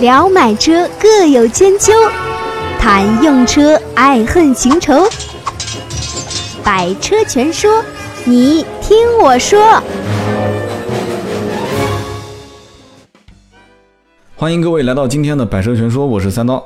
聊买车各有千秋，谈用车爱恨情仇。百车全说，你听我说。欢迎各位来到今天的百车全说，我是三刀。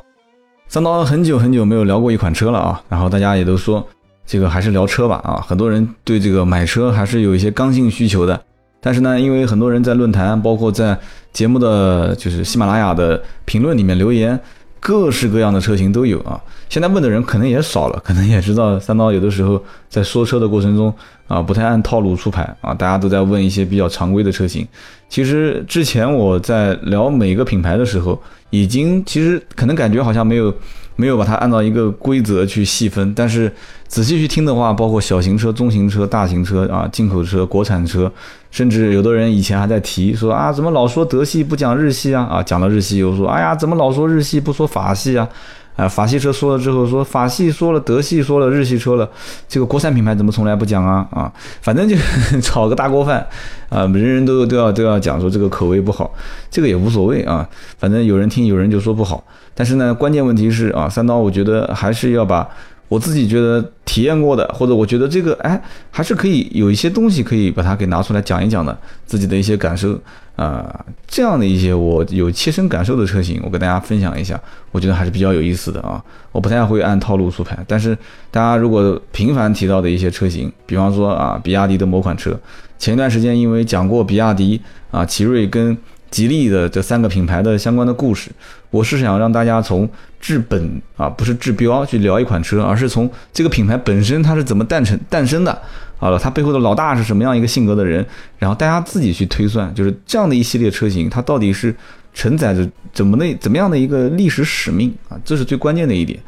三刀很久很久没有聊过一款车了啊，然后大家也都说这个还是聊车吧啊，很多人对这个买车还是有一些刚性需求的。但是呢，因为很多人在论坛，包括在节目的就是喜马拉雅的评论里面留言，各式各样的车型都有啊。现在问的人可能也少了，可能也知道三刀有的时候在说车的过程中啊，不太按套路出牌啊，大家都在问一些比较常规的车型。其实之前我在聊每个品牌的时候，已经其实可能感觉好像没有。没有把它按照一个规则去细分，但是仔细去听的话，包括小型车、中型车、大型车啊，进口车、国产车，甚至有的人以前还在提说啊，怎么老说德系不讲日系啊？啊，讲了日系又说，哎呀，怎么老说日系不说法系啊？啊，法系车说了之后说法系说了，德系说了，日系车了，这个国产品牌怎么从来不讲啊？啊，反正就 炒个大锅饭啊，人人都都要都要讲说这个口味不好，这个也无所谓啊，反正有人听，有人就说不好。但是呢，关键问题是啊，三刀，我觉得还是要把我自己觉得体验过的，或者我觉得这个哎，还是可以有一些东西可以把它给拿出来讲一讲的，自己的一些感受啊，这样的一些我有切身感受的车型，我跟大家分享一下，我觉得还是比较有意思的啊。我不太会按套路出牌，但是大家如果频繁提到的一些车型，比方说啊，比亚迪的某款车，前一段时间因为讲过比亚迪啊，奇瑞跟。吉利的这三个品牌的相关的故事，我是想让大家从治本啊，不是治标去聊一款车，而是从这个品牌本身它是怎么诞生诞生的，好了，它背后的老大是什么样一个性格的人，然后大家自己去推算，就是这样的一系列车型，它到底是承载着怎么的怎么样的一个历史使命啊，这是最关键的一点。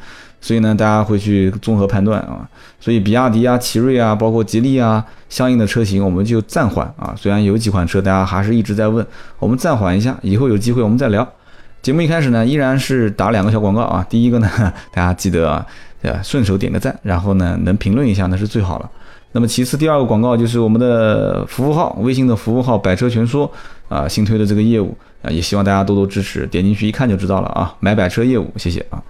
所以呢，大家会去综合判断啊。所以比亚迪啊、奇瑞啊、包括吉利啊，相应的车型我们就暂缓啊。虽然有几款车大家还是一直在问，我们暂缓一下，以后有机会我们再聊。节目一开始呢，依然是打两个小广告啊。第一个呢，大家记得啊，顺手点个赞，然后呢能评论一下那是最好了。那么其次，第二个广告就是我们的服务号，微信的服务号“百车全说”啊，新推的这个业务啊，也希望大家多多支持。点进去一看就知道了啊，买百车业务，谢谢啊。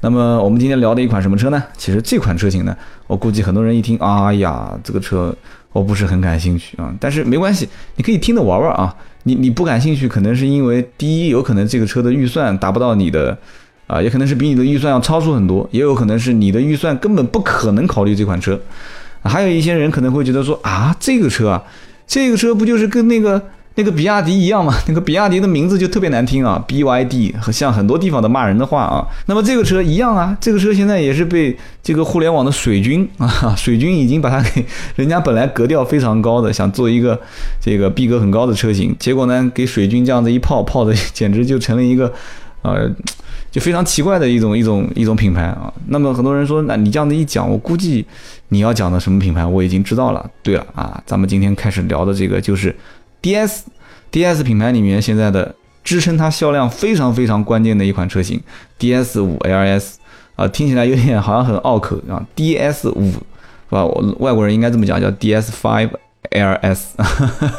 那么我们今天聊的一款什么车呢？其实这款车型呢，我估计很多人一听，哎呀，这个车我不是很感兴趣啊。但是没关系，你可以听着玩玩啊。你你不感兴趣，可能是因为第一，有可能这个车的预算达不到你的，啊，也可能是比你的预算要超出很多，也有可能是你的预算根本不可能考虑这款车。还有一些人可能会觉得说啊，这个车啊，这个车不就是跟那个。那个比亚迪一样嘛？那个比亚迪的名字就特别难听啊，BYD 和像很多地方的骂人的话啊。那么这个车一样啊，这个车现在也是被这个互联网的水军 啊，水军已经把它给人家本来格调非常高的，想做一个这个逼格很高的车型，结果呢给水军这样子一泡泡的，简直就成了一个呃，就非常奇怪的一种一种一种品牌啊。那么很多人说，那你这样子一讲，我估计你要讲的什么品牌我已经知道了。对了啊，咱们今天开始聊的这个就是。D.S.D.S 品牌里面现在的支撑它销量非常非常关键的一款车型 D.S 五 L.S 啊，听起来有点好像很拗口啊。D.S 五是吧？我外国人应该这么讲，叫 D.S five L.S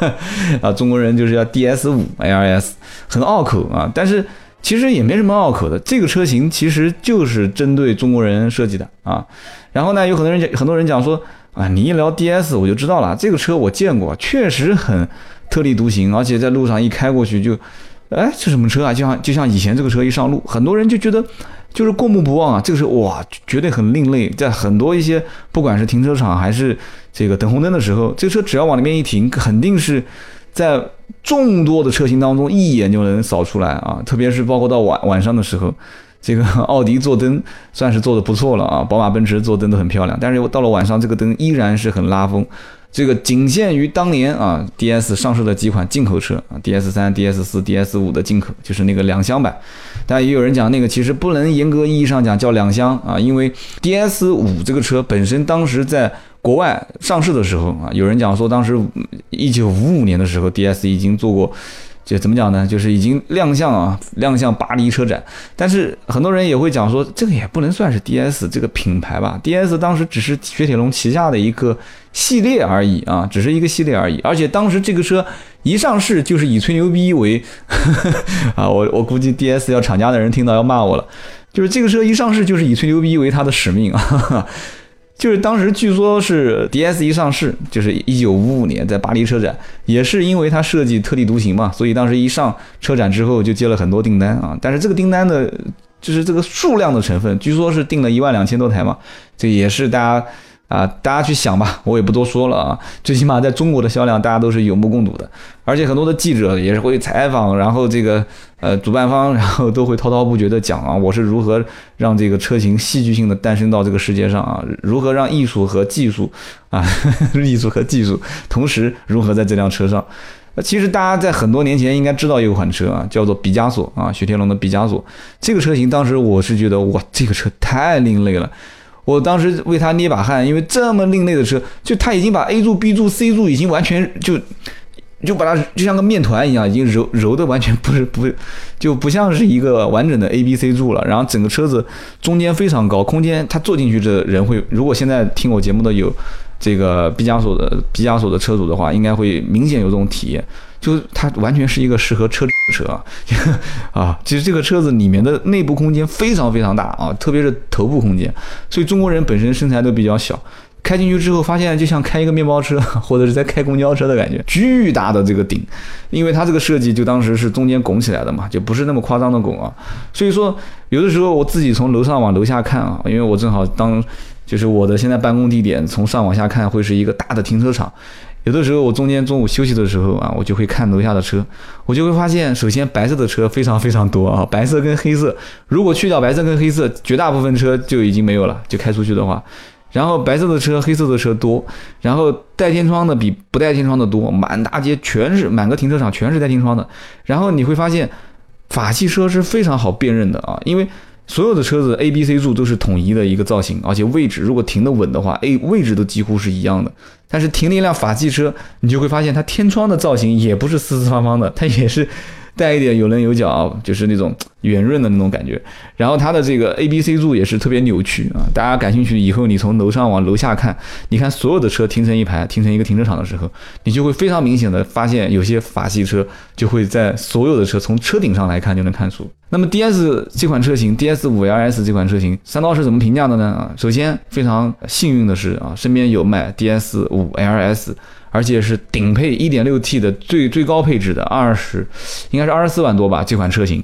啊，中国人就是要 D.S 五 L.S，很拗口啊。但是其实也没什么拗口的，这个车型其实就是针对中国人设计的啊。然后呢，有很多人讲，很多人讲说啊，你一聊 D.S 我就知道了，这个车我见过，确实很。特立独行，而且在路上一开过去就，哎，这什么车啊？就像就像以前这个车一上路，很多人就觉得就是过目不忘啊。这个车哇，绝对很另类，在很多一些不管是停车场还是这个等红灯的时候，这车只要往里面一停，肯定是在众多的车型当中一眼就能扫出来啊。特别是包括到晚晚上的时候，这个奥迪做灯算是做的不错了啊，宝马奔驰做灯都很漂亮，但是到了晚上这个灯依然是很拉风。这个仅限于当年啊，DS 上市的几款进口车啊，DS 三、DS 四、DS 五的进口，就是那个两厢版。但也有人讲那个其实不能严格意义上讲叫两厢啊，因为 DS 五这个车本身当时在国外上市的时候啊，有人讲说当时一九五五年的时候，DS 已经做过。就怎么讲呢？就是已经亮相啊，亮相巴黎车展。但是很多人也会讲说，这个也不能算是 DS 这个品牌吧？DS 当时只是雪铁龙旗下的一个系列而已啊，只是一个系列而已。而且当时这个车一上市就是以吹牛逼为 啊，我我估计 DS 要厂家的人听到要骂我了。就是这个车一上市就是以吹牛逼为它的使命啊。就是当时据说是 D S 一上市，就是一九五五年在巴黎车展，也是因为它设计特立独行嘛，所以当时一上车展之后就接了很多订单啊。但是这个订单的，就是这个数量的成分，据说是订了一万两千多台嘛，这也是大家。啊，大家去想吧，我也不多说了啊。最起码在中国的销量，大家都是有目共睹的。而且很多的记者也是会采访，然后这个呃主办方，然后都会滔滔不绝的讲啊，我是如何让这个车型戏剧性的诞生到这个世界上啊，如何让艺术和技术啊，艺术和技术同时如何在这辆车上。其实大家在很多年前应该知道一款车啊，叫做毕加索啊，雪铁龙的毕加索。这个车型当时我是觉得哇，这个车太另类了。我当时为他捏把汗，因为这么另类的车，就他已经把 A 柱、B 柱、C 柱已经完全就就把它就像个面团一样，已经揉揉的完全不是不就不像是一个完整的 A、B、C 柱了。然后整个车子中间非常高，空间他坐进去的人会，如果现在听我节目的有这个毕加索的毕加索的车主的话，应该会明显有这种体验。就它完全是一个适合车的车啊，啊，其实这个车子里面的内部空间非常非常大啊，特别是头部空间，所以中国人本身身材都比较小，开进去之后发现就像开一个面包车 或者是在开公交车的感觉，巨大的这个顶，因为它这个设计就当时是中间拱起来的嘛，就不是那么夸张的拱啊，所以说有的时候我自己从楼上往楼下看啊，因为我正好当就是我的现在办公地点从上往下看会是一个大的停车场。有的时候我中间中午休息的时候啊，我就会看楼下的车，我就会发现，首先白色的车非常非常多啊，白色跟黑色，如果去掉白色跟黑色，绝大部分车就已经没有了，就开出去的话，然后白色的车、黑色的车多，然后带天窗的比不带天窗的多，满大街全是，满个停车场全是带天窗的，然后你会发现，法系车是非常好辨认的啊，因为。所有的车子 A、B、C 柱都是统一的一个造型，而且位置如果停得稳的话，A 位置都几乎是一样的。但是停了一辆法系车，你就会发现它天窗的造型也不是四四方方的，它也是。带一点有棱有角，就是那种圆润的那种感觉。然后它的这个 A、B、C 柱也是特别扭曲啊！大家感兴趣以后，你从楼上往楼下看，你看所有的车停成一排，停成一个停车场的时候，你就会非常明显的发现，有些法系车就会在所有的车从车顶上来看就能看出。那么 DS 这款车型，DS 五 LS 这款车型，三刀是怎么评价的呢？啊，首先非常幸运的是啊，身边有卖 DS 五 LS。而且是顶配 1.6T 的最最高配置的二十，应该是二十四万多吧这款车型。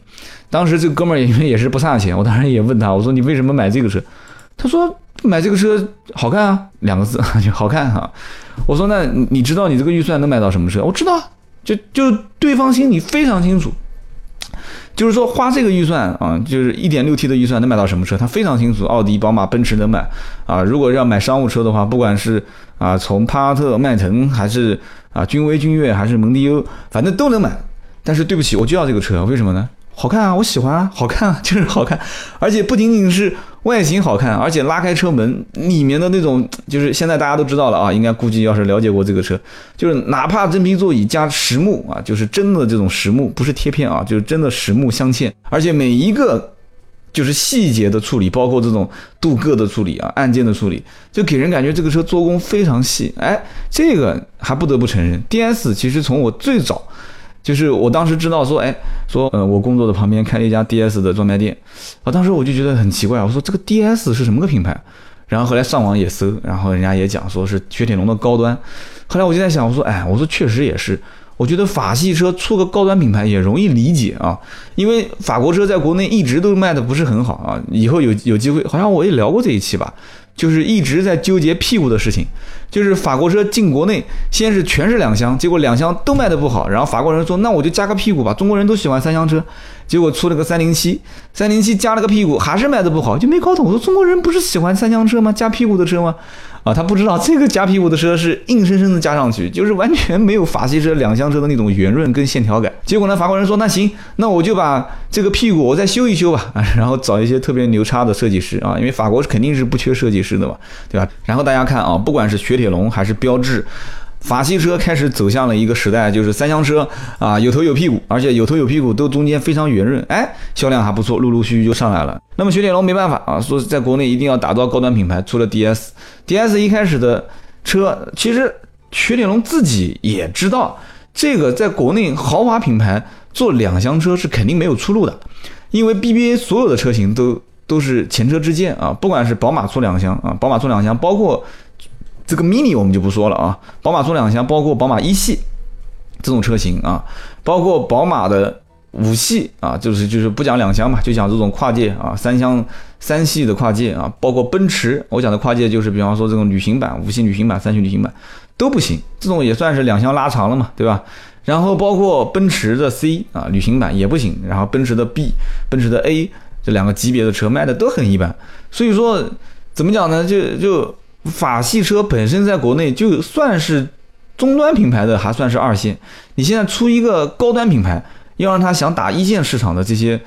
当时这哥们儿因为也是不差钱，我当时也问他，我说你为什么买这个车？他说买这个车好看啊，两个字 就好看哈。我说那你知道你这个预算能买到什么车？我知道，就就对方心里非常清楚。就是说花这个预算啊，就是一点六 T 的预算能买到什么车？他非常清楚，奥迪、宝马、奔驰能买啊。如果要买商务车的话，不管是啊从帕萨特、迈腾，还是啊君威、君越，还是蒙迪欧，反正都能买。但是对不起，我就要这个车，为什么呢？好看啊，我喜欢啊，好看啊，就是好看，而且不仅仅是外形好看，而且拉开车门里面的那种，就是现在大家都知道了啊，应该估计要是了解过这个车，就是哪怕真皮座椅加实木啊，就是真的这种实木，不是贴片啊，就是真的实木镶嵌，而且每一个就是细节的处理，包括这种镀铬的处理啊，按键的处理，就给人感觉这个车做工非常细，哎，这个还不得不承认，DS 其实从我最早。就是我当时知道说，哎，说，呃，我工作的旁边开了一家 DS 的专卖店，啊，当时我就觉得很奇怪，我说这个 DS 是什么个品牌？然后后来上网也搜，然后人家也讲说是雪铁龙的高端。后来我就在想，我说，哎，我说确实也是，我觉得法系车出个高端品牌也容易理解啊，因为法国车在国内一直都卖的不是很好啊。以后有有机会，好像我也聊过这一期吧。就是一直在纠结屁股的事情，就是法国车进国内，先是全是两厢，结果两厢都卖的不好，然后法国人说那我就加个屁股吧，中国人都喜欢三厢车，结果出了个三零七，三零七加了个屁股还是卖的不好，就没搞懂，我说中国人不是喜欢三厢车吗？加屁股的车吗？啊，他不知道这个夹屁股的车是硬生生的加上去，就是完全没有法系车两厢车的那种圆润跟线条感。结果呢，法国人说那行，那我就把这个屁股我再修一修吧，啊 然后找一些特别牛叉的设计师啊，因为法国肯定是不缺设计师的嘛，对吧？然后大家看啊，不管是雪铁龙还是标致。法系车开始走向了一个时代，就是三厢车啊，有头有屁股，而且有头有屁股都中间非常圆润，哎，销量还不错，陆陆续续就上来了。那么雪铁龙没办法啊，说在国内一定要打造高端品牌，出了 DS，DS 一开始的车，其实雪铁龙自己也知道，这个在国内豪华品牌做两厢车是肯定没有出路的，因为 BBA 所有的车型都都是前车之鉴啊，不管是宝马出两厢啊，宝马出两厢，包括。这个 mini 我们就不说了啊，宝马出两厢，包括宝马一系这种车型啊，包括宝马的五系啊，就是就是不讲两厢嘛，就讲这种跨界啊，三厢三系的跨界啊，包括奔驰，我讲的跨界就是比方说这种旅行版、五系旅行版、三系旅行版都不行，这种也算是两厢拉长了嘛，对吧？然后包括奔驰的 C 啊，旅行版也不行，然后奔驰的 B、奔驰的 A 这两个级别的车卖的都很一般，所以说怎么讲呢？就就。法系车本身在国内就算是中端品牌的，还算是二线。你现在出一个高端品牌，要让他想打一线市场的这些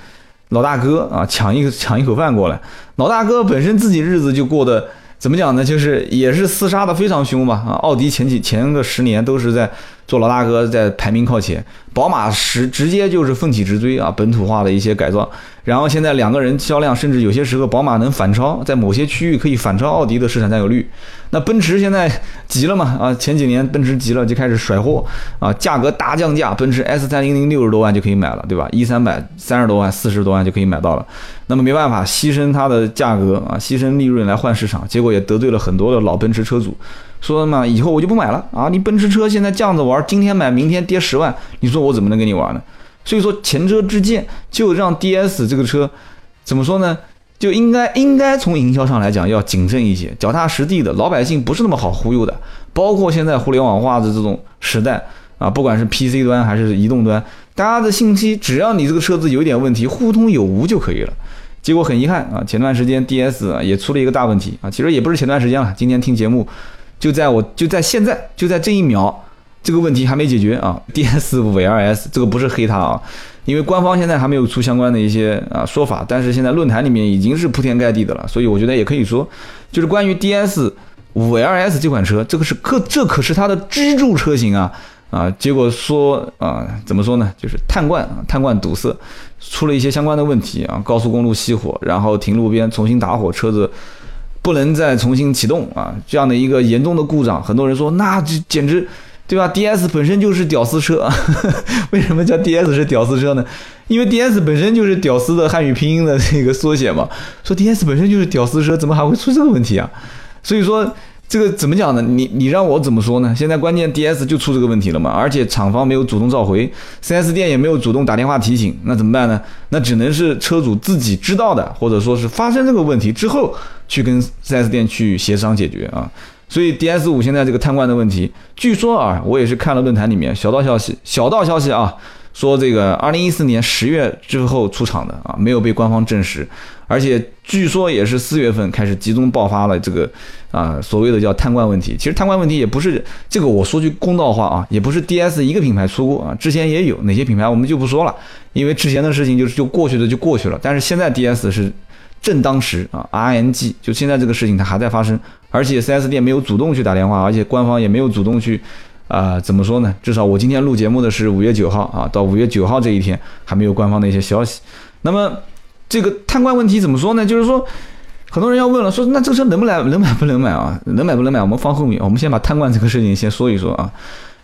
老大哥啊，抢一个 抢一口饭过来。老大哥本身自己日子就过得怎么讲呢？就是也是厮杀的非常凶吧。啊，奥迪前几前个十年都是在做老大哥，在排名靠前。宝马十直接就是奋起直追啊，本土化的一些改造。然后现在两个人销量，甚至有些时候宝马能反超，在某些区域可以反超奥迪的市场占有率。那奔驰现在急了嘛？啊，前几年奔驰急了就开始甩货啊，价格大降价，奔驰 S 三零零六十多万就可以买了，对吧？一三百三十多万、四十多万就可以买到了。那么没办法，牺牲它的价格啊，牺牲利润来换市场，结果也得罪了很多的老奔驰车主，说嘛，以后我就不买了啊！你奔驰车现在这样子玩，今天买明天跌十万，你说我怎么能跟你玩呢？所以说前车之鉴就让 DS 这个车怎么说呢？就应该应该从营销上来讲要谨慎一些，脚踏实地的老百姓不是那么好忽悠的。包括现在互联网化的这种时代啊，不管是 PC 端还是移动端，大家的信息只要你这个车子有一点问题，互通有无就可以了。结果很遗憾啊，前段时间 DS 也出了一个大问题啊，其实也不是前段时间了，今天听节目就在我就在现在就在这一秒。这个问题还没解决啊，DS 五 LS 这个不是黑它啊，因为官方现在还没有出相关的一些啊说法，但是现在论坛里面已经是铺天盖地的了，所以我觉得也可以说，就是关于 DS 五 LS 这款车，这个是可这可是它的支柱车型啊啊，结果说啊怎么说呢，就是碳罐碳罐堵塞，出了一些相关的问题啊，高速公路熄火，然后停路边重新打火，车子不能再重新启动啊，这样的一个严重的故障，很多人说那这简直。对吧？D S 本身就是屌丝车，为什么叫 D S 是屌丝车呢？因为 D S 本身就是屌丝的汉语拼音的这个缩写嘛。说 D S 本身就是屌丝车，怎么还会出这个问题啊？所以说这个怎么讲呢？你你让我怎么说呢？现在关键 D S 就出这个问题了嘛，而且厂方没有主动召回，4S 店也没有主动打电话提醒，那怎么办呢？那只能是车主自己知道的，或者说是发生这个问题之后去跟 4S 店去协商解决啊。所以 DS 五现在这个碳罐的问题，据说啊，我也是看了论坛里面小道消息，小道消息啊，说这个二零一四年十月之后出厂的啊，没有被官方证实，而且据说也是四月份开始集中爆发了这个啊所谓的叫碳罐问题。其实碳罐问题也不是这个，我说句公道话啊，也不是 DS 一个品牌出过啊，之前也有哪些品牌我们就不说了，因为之前的事情就是就过去的就过去了。但是现在 DS 是正当时啊，RNG 就现在这个事情它还在发生。而且 4S 店没有主动去打电话，而且官方也没有主动去，啊，怎么说呢？至少我今天录节目的是五月九号啊，到五月九号这一天还没有官方的一些消息。那么这个贪官问题怎么说呢？就是说，很多人要问了，说那这个车能不能能买不能买啊？能买不能买？我们放后面，我们先把贪官这个事情先说一说啊。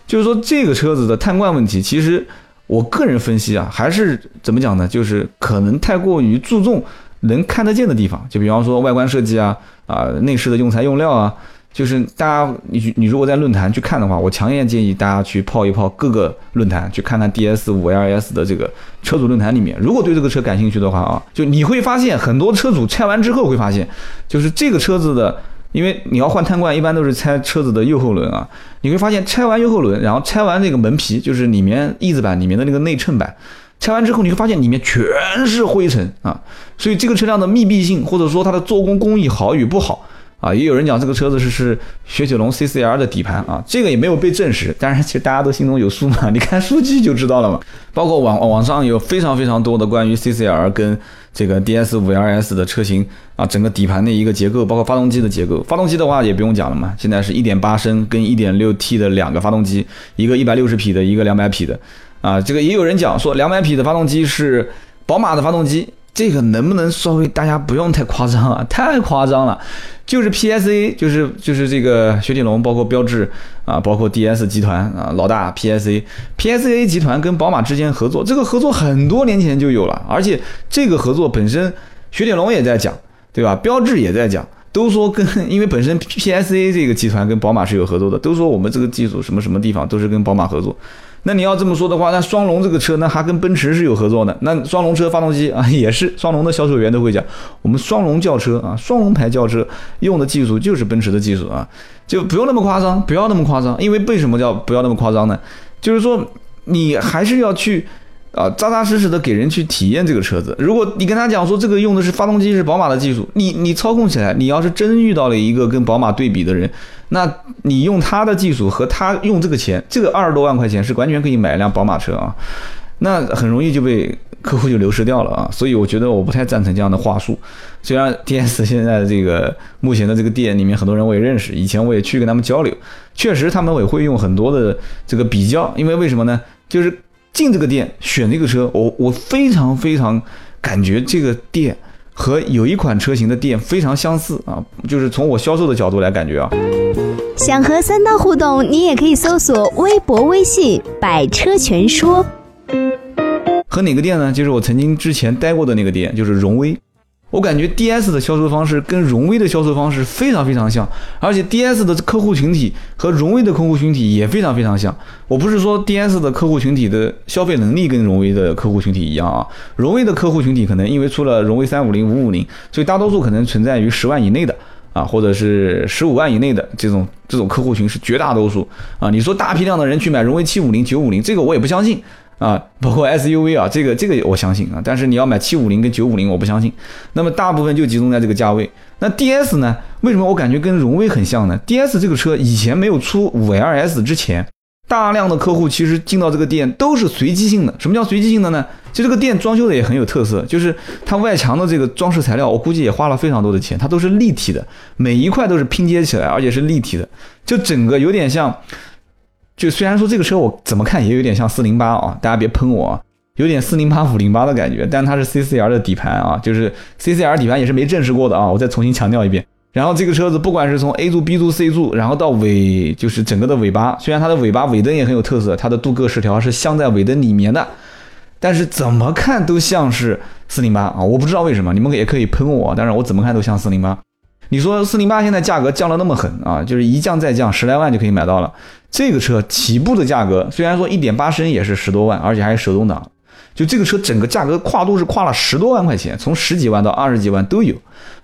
就是说这个车子的贪官问题，其实我个人分析啊，还是怎么讲呢？就是可能太过于注重能看得见的地方，就比方说外观设计啊。啊，内饰的用材用料啊，就是大家你你如果在论坛去看的话，我强烈建议大家去泡一泡各个论坛，去看看 DS 五 LS 的这个车主论坛里面。如果对这个车感兴趣的话啊，就你会发现很多车主拆完之后会发现，就是这个车子的，因为你要换碳罐，一般都是拆车子的右后轮啊，你会发现拆完右后轮，然后拆完这个门皮，就是里面翼子板里面的那个内衬板。拆完之后，你会发现里面全是灰尘啊，所以这个车辆的密闭性或者说它的做工工艺好与不好啊，也有人讲这个车子是是雪铁龙 CCR 的底盘啊，这个也没有被证实，但是其实大家都心中有数嘛，你看数据就知道了嘛。包括网网上有非常非常多的关于 CCR 跟这个 DS 五 LS 的车型啊，整个底盘的一个结构，包括发动机的结构。发动机的话也不用讲了嘛，现在是一点八升跟一点六 T 的两个发动机，一个一百六十匹的，一个两百匹的啊。这个也有人讲说两百匹的发动机是宝马的发动机。这个能不能稍微大家不用太夸张啊？太夸张了，就是 PSA，就是就是这个雪铁龙，包括标致啊，包括 DS 集团啊，老大 PSA，PSA 集团跟宝马之间合作，这个合作很多年前就有了，而且这个合作本身雪铁龙也在讲，对吧？标致也在讲，都说跟 因为本身 PSA 这个集团跟宝马是有合作的，都说我们这个技术什么什么地方都是跟宝马合作。那你要这么说的话，那双龙这个车，那还跟奔驰是有合作的。那双龙车发动机 啊，也是双龙的销售员都会讲，我们双龙轿车啊，双龙牌轿车用的技术就是奔驰的技术啊，就不用那么夸张，不要那么夸张。因为为什么叫不要那么夸张呢？就是说你还是要去。啊，扎扎实实的给人去体验这个车子。如果你跟他讲说这个用的是发动机是宝马的技术，你你操控起来，你要是真遇到了一个跟宝马对比的人，那你用他的技术和他用这个钱，这个二十多万块钱是完全可以买一辆宝马车啊，那很容易就被客户就流失掉了啊。所以我觉得我不太赞成这样的话术。虽然 DS 现在这个目前的这个店里面很多人我也认识，以前我也去跟他们交流，确实他们也会用很多的这个比较，因为为什么呢？就是。进这个店选这个车，我我非常非常感觉这个店和有一款车型的店非常相似啊，就是从我销售的角度来感觉啊。想和三刀互动，你也可以搜索微博、微信“百车全说”。和哪个店呢？就是我曾经之前待过的那个店，就是荣威。我感觉 D S 的销售方式跟荣威的销售方式非常非常像，而且 D S 的客户群体和荣威的客户群体也非常非常像。我不是说 D S 的客户群体的消费能力跟荣威的客户群体一样啊，荣威的客户群体可能因为出了荣威三五零、五五零，所以大多数可能存在于十万以内的啊，或者是十五万以内的这种这种客户群是绝大多数啊。你说大批量的人去买荣威七五零、九五零，这个我也不相信。啊，包括 SUV 啊，这个这个我相信啊，但是你要买七五零跟九五零，我不相信。那么大部分就集中在这个价位。那 DS 呢？为什么我感觉跟荣威很像呢？DS 这个车以前没有出五 LS 之前，大量的客户其实进到这个店都是随机性的。什么叫随机性的呢？就这个店装修的也很有特色，就是它外墙的这个装饰材料，我估计也花了非常多的钱，它都是立体的，每一块都是拼接起来，而且是立体的，就整个有点像。就虽然说这个车我怎么看也有点像四零八啊，大家别喷我，有点四零八五零八的感觉，但它是 CCR 的底盘啊，就是 CCR 底盘也是没证实过的啊，我再重新强调一遍。然后这个车子不管是从 A 柱、B 柱、C 柱，然后到尾就是整个的尾巴，虽然它的尾巴尾灯也很有特色，它的镀铬饰条是镶在尾灯里面的，但是怎么看都像是四零八啊，我不知道为什么，你们也可以喷我，但是我怎么看都像四零八。你说四零八现在价格降了那么狠啊，就是一降再降，十来万就可以买到了。这个车起步的价格虽然说一点八升也是十多万，而且还是手动挡，就这个车整个价格跨度是跨了十多万块钱，从十几万到二十几万都有。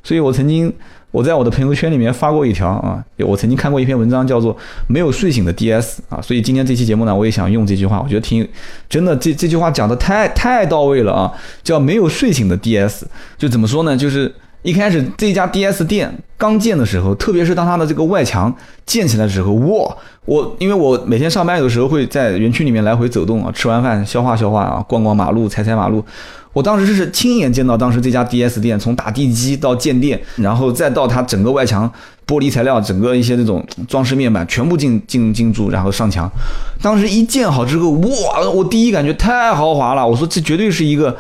所以我曾经我在我的朋友圈里面发过一条啊，我曾经看过一篇文章叫做“没有睡醒的 DS” 啊，所以今天这期节目呢，我也想用这句话，我觉得挺真的，这这句话讲的太太到位了啊，叫“没有睡醒的 DS”，就怎么说呢？就是。一开始这家 DS 店刚建的时候，特别是当它的这个外墙建起来的时候，哇！我因为我每天上班有的时候会在园区里面来回走动啊，吃完饭消化消化啊，逛逛马路，踩踩马路。我当时是亲眼见到当时这家 DS 店从打地基到建店，然后再到它整个外墙玻璃材料，整个一些那种装饰面板全部进进进驻，然后上墙。当时一建好之后，哇！我第一感觉太豪华了，我说这绝对是一个。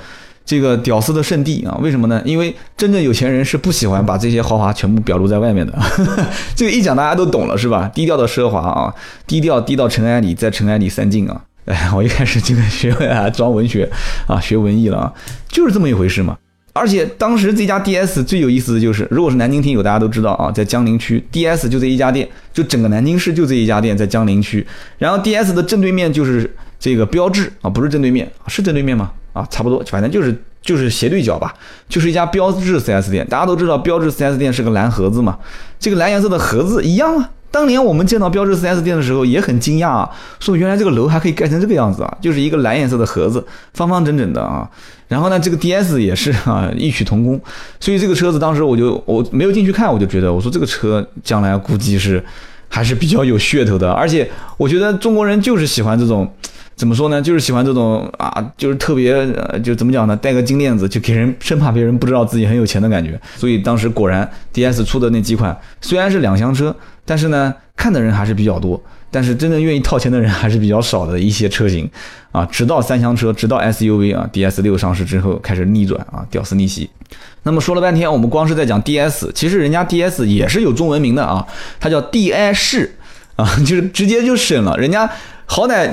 这个屌丝的圣地啊，为什么呢？因为真正有钱人是不喜欢把这些豪华全部表露在外面的。这个一讲大家都懂了，是吧？低调的奢华啊，低调低到尘埃里，在尘埃里三进啊。哎，我一开始就在学啊，装文学啊，学文艺了啊，就是这么一回事嘛。而且当时这家 DS 最有意思的就是，如果是南京听友，大家都知道啊，在江陵区，DS 就这一家店，就整个南京市就这一家店在江陵区。然后 DS 的正对面就是这个标志啊，不是正对面，是正对面吗？啊，差不多，反正就是就是斜对角吧，就是一家标致 4S 店。大家都知道标致 4S 店是个蓝盒子嘛，这个蓝颜色的盒子一样啊，当年我们见到标致 4S 店的时候也很惊讶啊，说原来这个楼还可以盖成这个样子啊，就是一个蓝颜色的盒子，方方整整的啊。然后呢，这个 DS 也是啊，异曲同工。所以这个车子当时我就我没有进去看，我就觉得我说这个车将来估计是还是比较有噱头的，而且我觉得中国人就是喜欢这种。怎么说呢？就是喜欢这种啊，就是特别呃，就怎么讲呢？戴个金链子，就给人生怕别人不知道自己很有钱的感觉。所以当时果然，DS 出的那几款虽然是两厢车，但是呢，看的人还是比较多。但是真正愿意掏钱的人还是比较少的一些车型啊。直到三厢车，直到 SUV 啊，DS 六上市之后开始逆转啊，屌丝逆袭。那么说了半天，我们光是在讲 DS，其实人家 DS 也是有中文名的啊，它叫 DI 式啊，就是直接就省了人家。好歹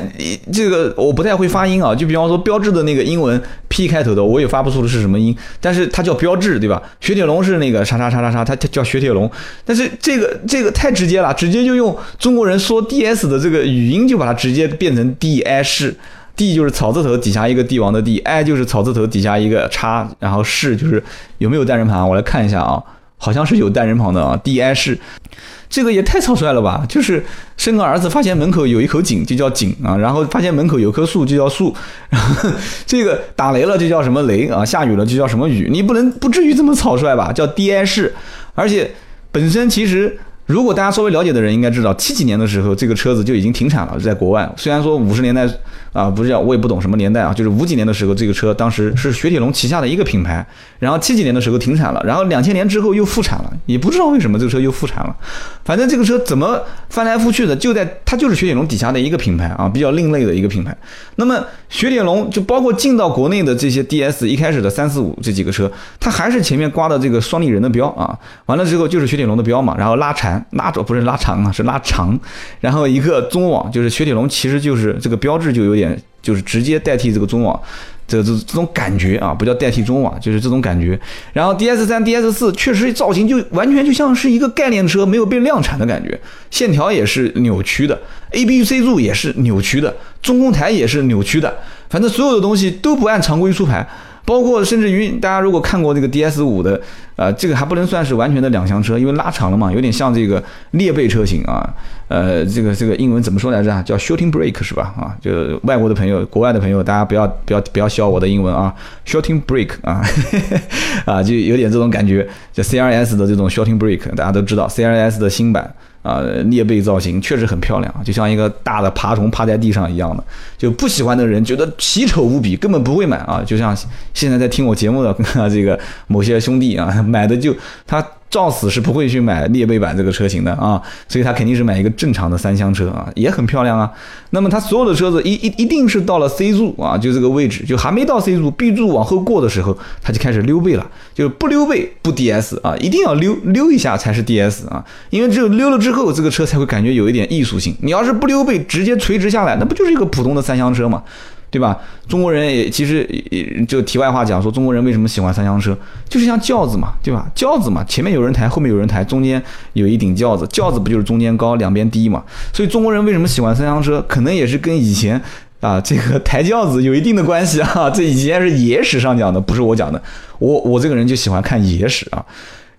这个我不太会发音啊，就比方说标志的那个英文 P 开头的，我也发不出的是什么音，但是它叫标志，对吧？雪铁龙是那个叉叉叉叉叉，它叫雪铁龙，但是这个这个太直接了，直接就用中国人说 DS 的这个语音，就把它直接变成 DI 是，D 就是草字头底下一个帝王的 D，I 就是草字头底下一个叉，然后是就是有没有单人旁？我来看一下啊，好像是有单人旁的啊，DI 是。这个也太草率了吧！就是生个儿子，发现门口有一口井，就叫井啊；然后发现门口有棵树，就叫树；然 后这个打雷了，就叫什么雷啊；下雨了，就叫什么雨。你不能不至于这么草率吧？叫 DI 式，而且本身其实。如果大家稍微了解的人应该知道，七几年的时候这个车子就已经停产了，在国外。虽然说五十年代啊，不是叫我也不懂什么年代啊，就是五几年的时候，这个车当时是雪铁龙旗下的一个品牌。然后七几年的时候停产了，然后两千年之后又复产了，也不知道为什么这个车又复产了。反正这个车怎么翻来覆去的，就在它就是雪铁龙底下的一个品牌啊，比较另类的一个品牌。那么雪铁龙就包括进到国内的这些 DS，一开始的三四五这几个车，它还是前面刮的这个双立人的标啊，完了之后就是雪铁龙的标嘛，然后拉缠。拉着不是拉长啊，是拉长，然后一个中网，就是雪铁龙，其实就是这个标志就有点，就是直接代替这个中网，这这这种感觉啊，不叫代替中网，就是这种感觉。然后 DS 三、DS 四确实造型就完全就像是一个概念车，没有被量产的感觉，线条也是扭曲的，A、B、C 柱也是扭曲的，中控台也是扭曲的，反正所有的东西都不按常规出牌。包括甚至于大家如果看过这个 DS 五的，呃，这个还不能算是完全的两厢车，因为拉长了嘛，有点像这个猎背车型啊，呃，这个这个英文怎么说来着？叫 shooting break 是吧？啊，就外国的朋友、国外的朋友，大家不要不要不要笑我的英文啊，shooting brake 啊，啊，就有点这种感觉，就 CRS 的这种 shooting break，大家都知道 CRS 的新版。啊，裂背造型确实很漂亮，就像一个大的爬虫趴在地上一样的。就不喜欢的人觉得奇丑无比，根本不会买啊。就像现在在听我节目的 这个某些兄弟啊，买的就他。照死是不会去买猎背版这个车型的啊，所以他肯定是买一个正常的三厢车啊，也很漂亮啊。那么他所有的车子一一一定是到了 C 柱啊，就这个位置，就还没到 C 柱，B 柱往后过的时候，他就开始溜背了，就是不溜背不 DS 啊，一定要溜溜一下才是 DS 啊，因为只有溜了之后，这个车才会感觉有一点艺术性。你要是不溜背，直接垂直下来，那不就是一个普通的三厢车吗？对吧？中国人也其实也就题外话讲说，中国人为什么喜欢三厢车，就是像轿子嘛，对吧？轿子嘛，前面有人抬，后面有人抬，中间有一顶轿子，轿子不就是中间高，两边低嘛？所以中国人为什么喜欢三厢车，可能也是跟以前啊这个抬轿子有一定的关系啊。这以前是野史上讲的，不是我讲的。我我这个人就喜欢看野史啊。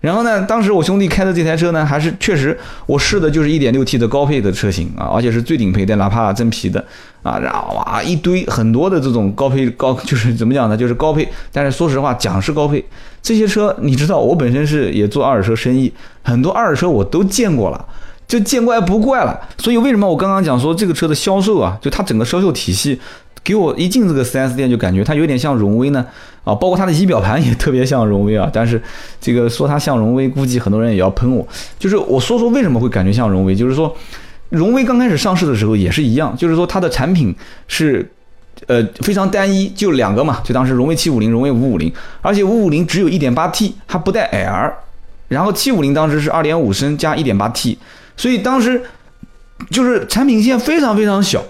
然后呢，当时我兄弟开的这台车呢，还是确实我试的就是 1.6T 的高配的车型啊，而且是最顶配的，哪怕真皮的啊，然后哇一堆很多的这种高配高，就是怎么讲呢，就是高配。但是说实话，讲是高配，这些车你知道，我本身是也做二手车生意，很多二手车我都见过了，就见怪不怪了。所以为什么我刚刚讲说这个车的销售啊，就它整个销售体系。给我一进这个 4S 店就感觉它有点像荣威呢，啊，包括它的仪表盘也特别像荣威啊。但是这个说它像荣威，估计很多人也要喷我。就是我说说为什么会感觉像荣威，就是说荣威刚开始上市的时候也是一样，就是说它的产品是呃非常单一，就两个嘛，就当时荣威750、荣威550，而且550只有一点八 T，它不带 L，然后750当时是二点五升加一点八 T，所以当时就是产品线非常非常小。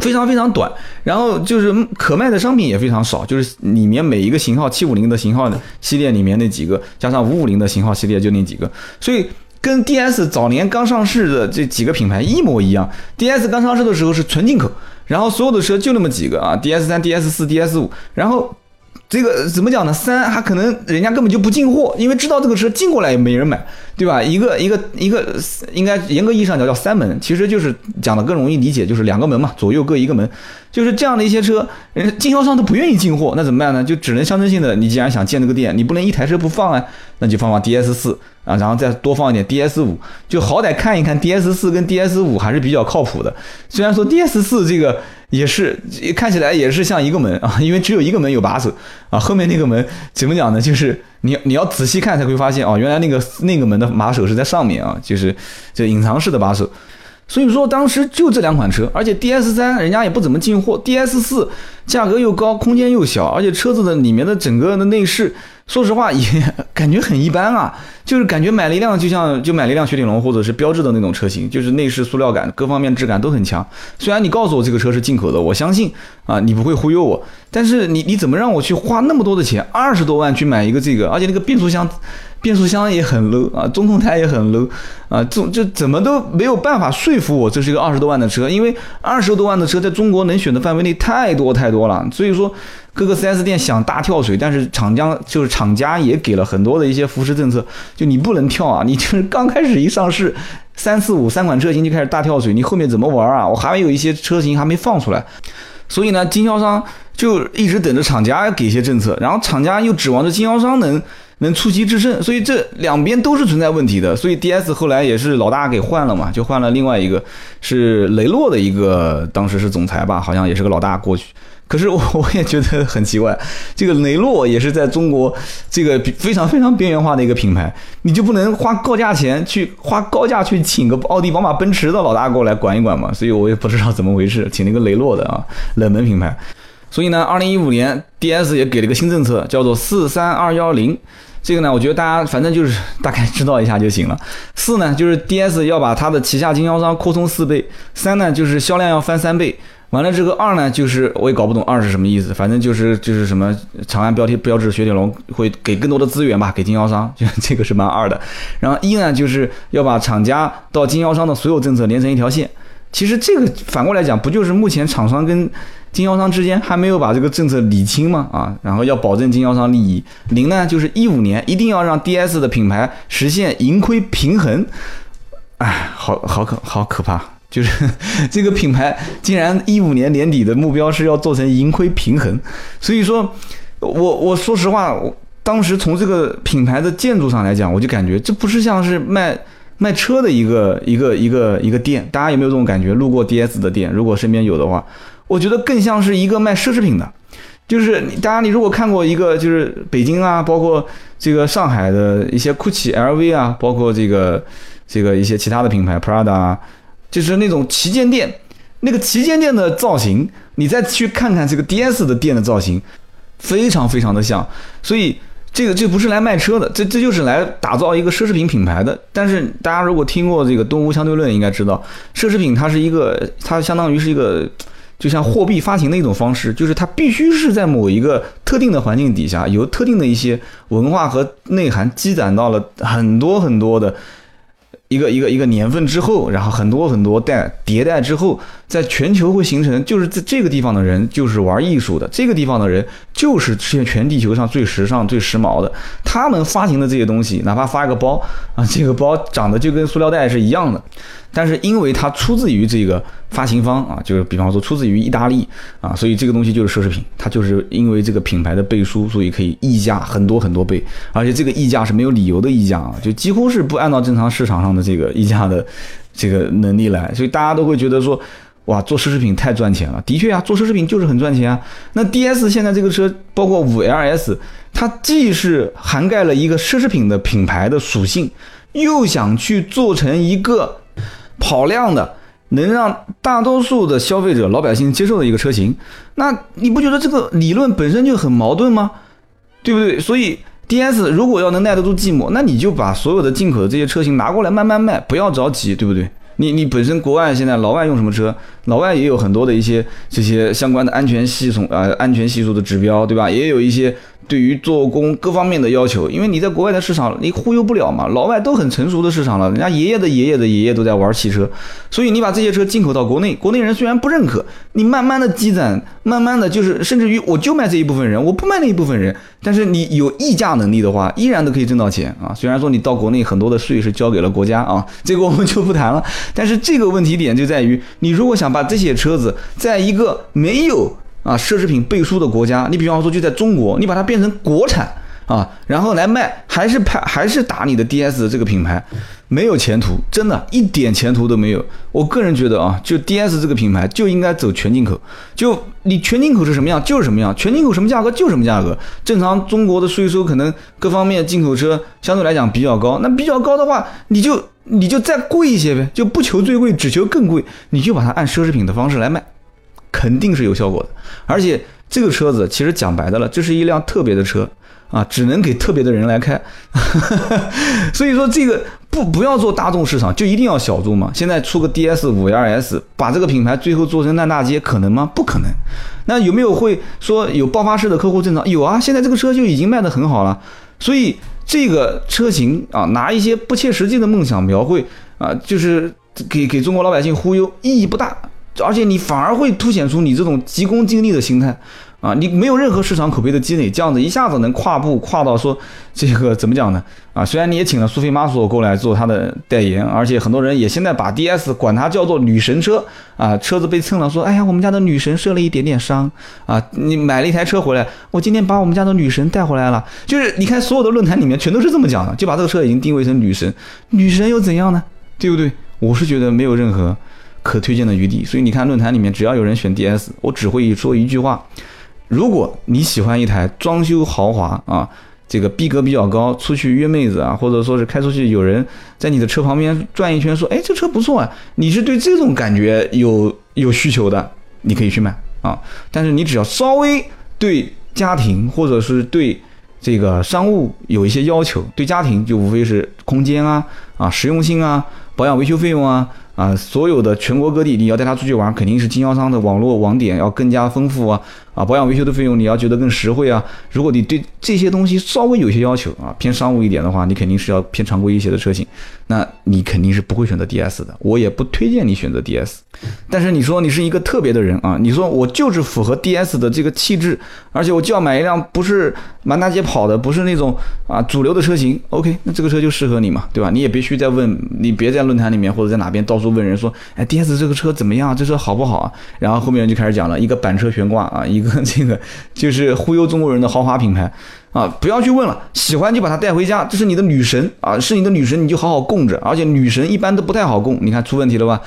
非常非常短，然后就是可卖的商品也非常少，就是里面每一个型号七五零的型号的系列里面那几个，加上五五零的型号系列就那几个，所以跟 DS 早年刚上市的这几个品牌一模一样。DS 刚上市的时候是纯进口，然后所有的车就那么几个啊，DS 三、DS 四、DS 五，然后这个怎么讲呢？三，还可能人家根本就不进货，因为知道这个车进过来也没人买，对吧？一个一个一个，应该严格意义上讲叫三门，其实就是讲的更容易理解，就是两个门嘛，左右各一个门，就是这样的一些车，人经销商都不愿意进货，那怎么办呢？就只能象征性的，你既然想建这个店，你不能一台车不放啊，那就放放 DS 四啊，然后再多放一点 DS 五，就好歹看一看 DS 四跟 DS 五还是比较靠谱的。虽然说 DS 四这个。也是看起来也是像一个门啊，因为只有一个门有把手啊，后面那个门怎么讲呢？就是你你要仔细看才会发现哦，原来那个那个门的把手是在上面啊，就是这隐藏式的把手。所以说当时就这两款车，而且 DS 三人家也不怎么进货，DS 四价格又高，空间又小，而且车子的里面的整个的内饰。说实话，也 感觉很一般啊，就是感觉买了一辆就像就买了一辆雪铁龙或者是标致的那种车型，就是内饰塑料感各方面质感都很强。虽然你告诉我这个车是进口的，我相信啊，你不会忽悠我。但是你你怎么让我去花那么多的钱，二十多万去买一个这个，而且那个变速箱。变速箱也很 low 啊，中控台也很 low 啊，这这怎么都没有办法说服我，这是一个二十多万的车，因为二十多万的车在中国能选的范围内太多太多了，所以说各个 4S 店想大跳水，但是厂家就是厂家也给了很多的一些扶持政策，就你不能跳啊，你就是 刚开始一上市，三四五三款车型就开始大跳水，你后面怎么玩啊？我还有一些车型还没放出来，所以呢，经销商就一直等着厂家给一些政策，然后厂家又指望着经销商能。能出奇制胜，所以这两边都是存在问题的。所以 D S 后来也是老大给换了嘛，就换了另外一个是雷诺的一个，当时是总裁吧，好像也是个老大过去。可是我 我也觉得很奇怪，这个雷诺也是在中国这个非常非常边缘化的一个品牌，你就不能花高价钱去花高价去请个奥迪、宝马、奔驰的老大过来管一管嘛？所以我也不知道怎么回事，请了一个雷诺的啊，冷门品牌。所以呢，二零一五年 D S 也给了一个新政策，叫做四三二幺零。这个呢，我觉得大家反正就是大概知道一下就行了。四呢，就是 D S 要把它的旗下经销商扩充四倍；三呢，就是销量要翻三倍。完了，这个二呢，就是我也搞不懂二是什么意思，反正就是就是什么长安标题标志雪铁龙会给更多的资源吧，给经销商，就这个是蛮二的。然后一呢，就是要把厂家到经销商的所有政策连成一条线。其实这个反过来讲，不就是目前厂商跟经销商之间还没有把这个政策理清吗？啊，然后要保证经销商利益。零呢，就是一五年一定要让 DS 的品牌实现盈亏平衡。哎，好好可好可怕，就是 这个品牌竟然一五年年底的目标是要做成盈亏平衡。所以说，我我说实话，我当时从这个品牌的建筑上来讲，我就感觉这不是像是卖。卖车的一个一个一个一个店，大家有没有这种感觉？路过 DS 的店，如果身边有的话，我觉得更像是一个卖奢侈品的。就是大家，你如果看过一个，就是北京啊，包括这个上海的一些 GUCCI、LV 啊，包括这个这个一些其他的品牌 Prada 啊，就是那种旗舰店，那个旗舰店的造型，你再去看看这个 DS 的店的造型，非常非常的像，所以。这个这不是来卖车的，这这就是来打造一个奢侈品品牌的。但是大家如果听过这个东吴相对论，应该知道，奢侈品它是一个，它相当于是一个，就像货币发行的一种方式，就是它必须是在某一个特定的环境底下，由特定的一些文化和内涵积攒到了很多很多的。一个一个一个年份之后，然后很多很多代迭代之后，在全球会形成，就是在这个地方的人就是玩艺术的，这个地方的人就是现全地球上最时尚、最时髦的。他们发行的这些东西，哪怕发一个包啊，这个包长得就跟塑料袋是一样的。但是因为它出自于这个发行方啊，就是比方说出自于意大利啊，所以这个东西就是奢侈品。它就是因为这个品牌的背书，所以可以溢价很多很多倍，而且这个溢价是没有理由的溢价啊，就几乎是不按照正常市场上的这个溢价的这个能力来，所以大家都会觉得说，哇，做奢侈品太赚钱了。的确啊，做奢侈品就是很赚钱啊。那 DS 现在这个车，包括五 LS，它既是涵盖了一个奢侈品的品牌的属性，又想去做成一个。跑量的，能让大多数的消费者、老百姓接受的一个车型，那你不觉得这个理论本身就很矛盾吗？对不对？所以 D S 如果要能耐得住寂寞，那你就把所有的进口的这些车型拿过来慢慢卖，不要着急，对不对？你你本身国外现在老外用什么车？老外也有很多的一些这些相关的安全系统啊，安全系数的指标，对吧？也有一些。对于做工各方面的要求，因为你在国外的市场，你忽悠不了嘛。老外都很成熟的市场了，人家爷爷的爷爷的爷爷都在玩汽车，所以你把这些车进口到国内，国内人虽然不认可，你慢慢的积攒，慢慢的就是，甚至于我就卖这一部分人，我不卖那一部分人，但是你有溢价能力的话，依然都可以挣到钱啊。虽然说你到国内很多的税是交给了国家啊，这个我们就不谈了。但是这个问题点就在于，你如果想把这些车子在一个没有啊，奢侈品背书的国家，你比方说就在中国，你把它变成国产啊，然后来卖，还是拍还是打你的 DS 这个品牌，没有前途，真的一点前途都没有。我个人觉得啊，就 DS 这个品牌就应该走全进口，就你全进口是什么样就是什么样，全进口什么价格就什么价格。正常中国的税收可能各方面进口车相对来讲比较高，那比较高的话，你就你就再贵一些呗，就不求最贵，只求更贵，你就把它按奢侈品的方式来卖。肯定是有效果的，而且这个车子其实讲白的了，这是一辆特别的车啊，只能给特别的人来开。所以说这个不不要做大众市场，就一定要小众嘛。现在出个 DS 五 RS，把这个品牌最后做成烂大街，可能吗？不可能。那有没有会说有爆发式的客户增长？有啊，现在这个车就已经卖得很好了。所以这个车型啊，拿一些不切实际的梦想描绘啊，就是给给中国老百姓忽悠，意义不大。而且你反而会凸显出你这种急功近利的心态，啊，你没有任何市场口碑的积累，这样子一下子能跨步跨到说这个怎么讲呢？啊，虽然你也请了苏菲玛索过来做他的代言，而且很多人也现在把 DS 管它叫做女神车啊，车子被蹭了，说哎呀我们家的女神受了一点点伤啊，你买了一台车回来，我今天把我们家的女神带回来了，就是你看所有的论坛里面全都是这么讲的，就把这个车已经定位成女神，女神又怎样呢？对不对？我是觉得没有任何。可推荐的余地，所以你看论坛里面，只要有人选 DS，我只会说一句话：如果你喜欢一台装修豪华啊，这个逼格比较高，出去约妹子啊，或者说是开出去有人在你的车旁边转一圈，说哎这车不错啊，你是对这种感觉有有需求的，你可以去买啊。但是你只要稍微对家庭或者是对这个商务有一些要求，对家庭就无非是空间啊啊实用性啊保养维修费用啊。啊，所有的全国各地，你要带他出去玩，肯定是经销商的网络网点要更加丰富啊。啊，保养维修的费用你要觉得更实惠啊。如果你对这些东西稍微有些要求啊，偏商务一点的话，你肯定是要偏常规一些的车型。那你肯定是不会选择 DS 的，我也不推荐你选择 DS。但是你说你是一个特别的人啊，你说我就是符合 DS 的这个气质，而且我就要买一辆不是满大街跑的，不是那种啊主流的车型。OK，那这个车就适合你嘛，对吧？你也必须再问，你别在论坛里面或者在哪边到处问人说，哎，DS 这个车怎么样？这车好不好啊？然后后面人就开始讲了一个板车悬挂啊，一。这个就是忽悠中国人的豪华品牌啊！不要去问了，喜欢就把它带回家，这是你的女神啊，是你的女神，你就好好供着。而且女神一般都不太好供，你看出问题了吧？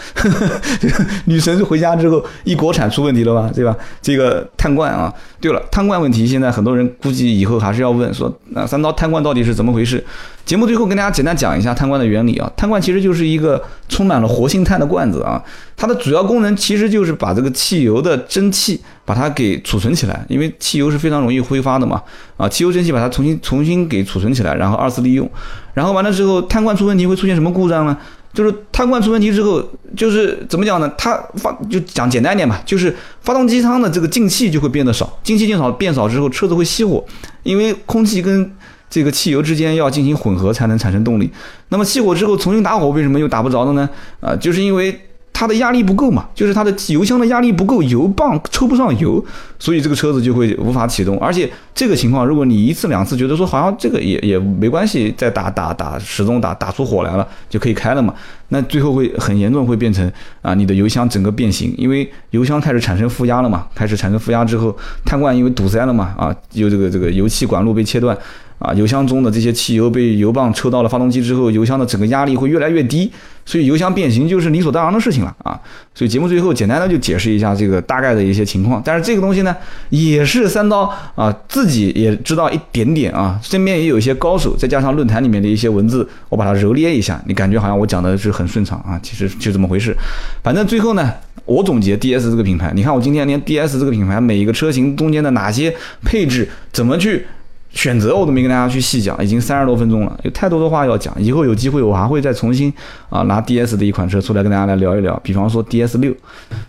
女神就回家之后一国产出问题了吧？对吧？这个碳罐啊，对了，碳罐问题现在很多人估计以后还是要问，说那三刀碳罐到底是怎么回事？节目最后跟大家简单讲一下碳罐的原理啊，碳罐其实就是一个充满了活性炭的罐子啊，它的主要功能其实就是把这个汽油的蒸汽把它给储存起来，因为汽油是非常容易挥发的嘛，啊，汽油蒸汽把它重新重新给储存起来，然后二次利用，然后完了之后碳罐出问题会出现什么故障呢？就是碳罐出问题之后，就是怎么讲呢？它发就讲简单一点吧，就是发动机舱的这个进气就会变得少，进气变少变少之后，车子会熄火，因为空气跟这个汽油之间要进行混合才能产生动力，那么熄火之后重新打火，为什么又打不着的呢？啊，就是因为。它的压力不够嘛，就是它的油箱的压力不够，油泵抽不上油，所以这个车子就会无法启动。而且这个情况，如果你一次两次觉得说好像这个也也没关系，再打打打，始终打打出火来了就可以开了嘛，那最后会很严重，会变成啊你的油箱整个变形，因为油箱开始产生负压了嘛，开始产生负压之后，碳罐因为堵塞了嘛，啊，有这个这个油气管路被切断。啊，油箱中的这些汽油被油泵抽到了发动机之后，油箱的整个压力会越来越低，所以油箱变形就是理所当然的事情了啊。所以节目最后简单的就解释一下这个大概的一些情况，但是这个东西呢，也是三刀啊自己也知道一点点啊，身边也有一些高手，再加上论坛里面的一些文字，我把它揉捏一下，你感觉好像我讲的是很顺畅啊，其实就这么回事。反正最后呢，我总结 DS 这个品牌，你看我今天连 DS 这个品牌每一个车型中间的哪些配置怎么去。选择我都没跟大家去细讲，已经三十多分钟了，有太多的话要讲。以后有机会我还会再重新啊拿 DS 的一款车出来跟大家来聊一聊，比方说 DS 六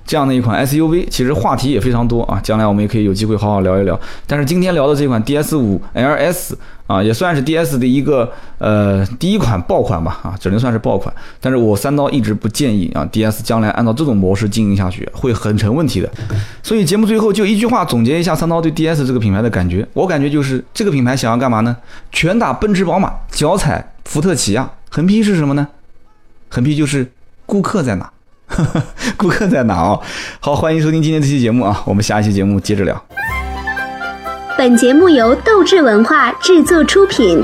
这样的一款 SUV，其实话题也非常多啊，将来我们也可以有机会好好聊一聊。但是今天聊的这款 DS 五 LS。啊，也算是 DS 的一个呃第一款爆款吧，啊，只能算是爆款。但是我三刀一直不建议啊，DS 将来按照这种模式经营下去会很成问题的。所以节目最后就一句话总结一下三刀对 DS 这个品牌的感觉，我感觉就是这个品牌想要干嘛呢？拳打奔驰、宝马，脚踩福特、起亚，横批是什么呢？横批就是顾客在哪？顾客在哪啊？好，欢迎收听今天这期节目啊，我们下一期节目接着聊。本节目由斗志文化制作出品。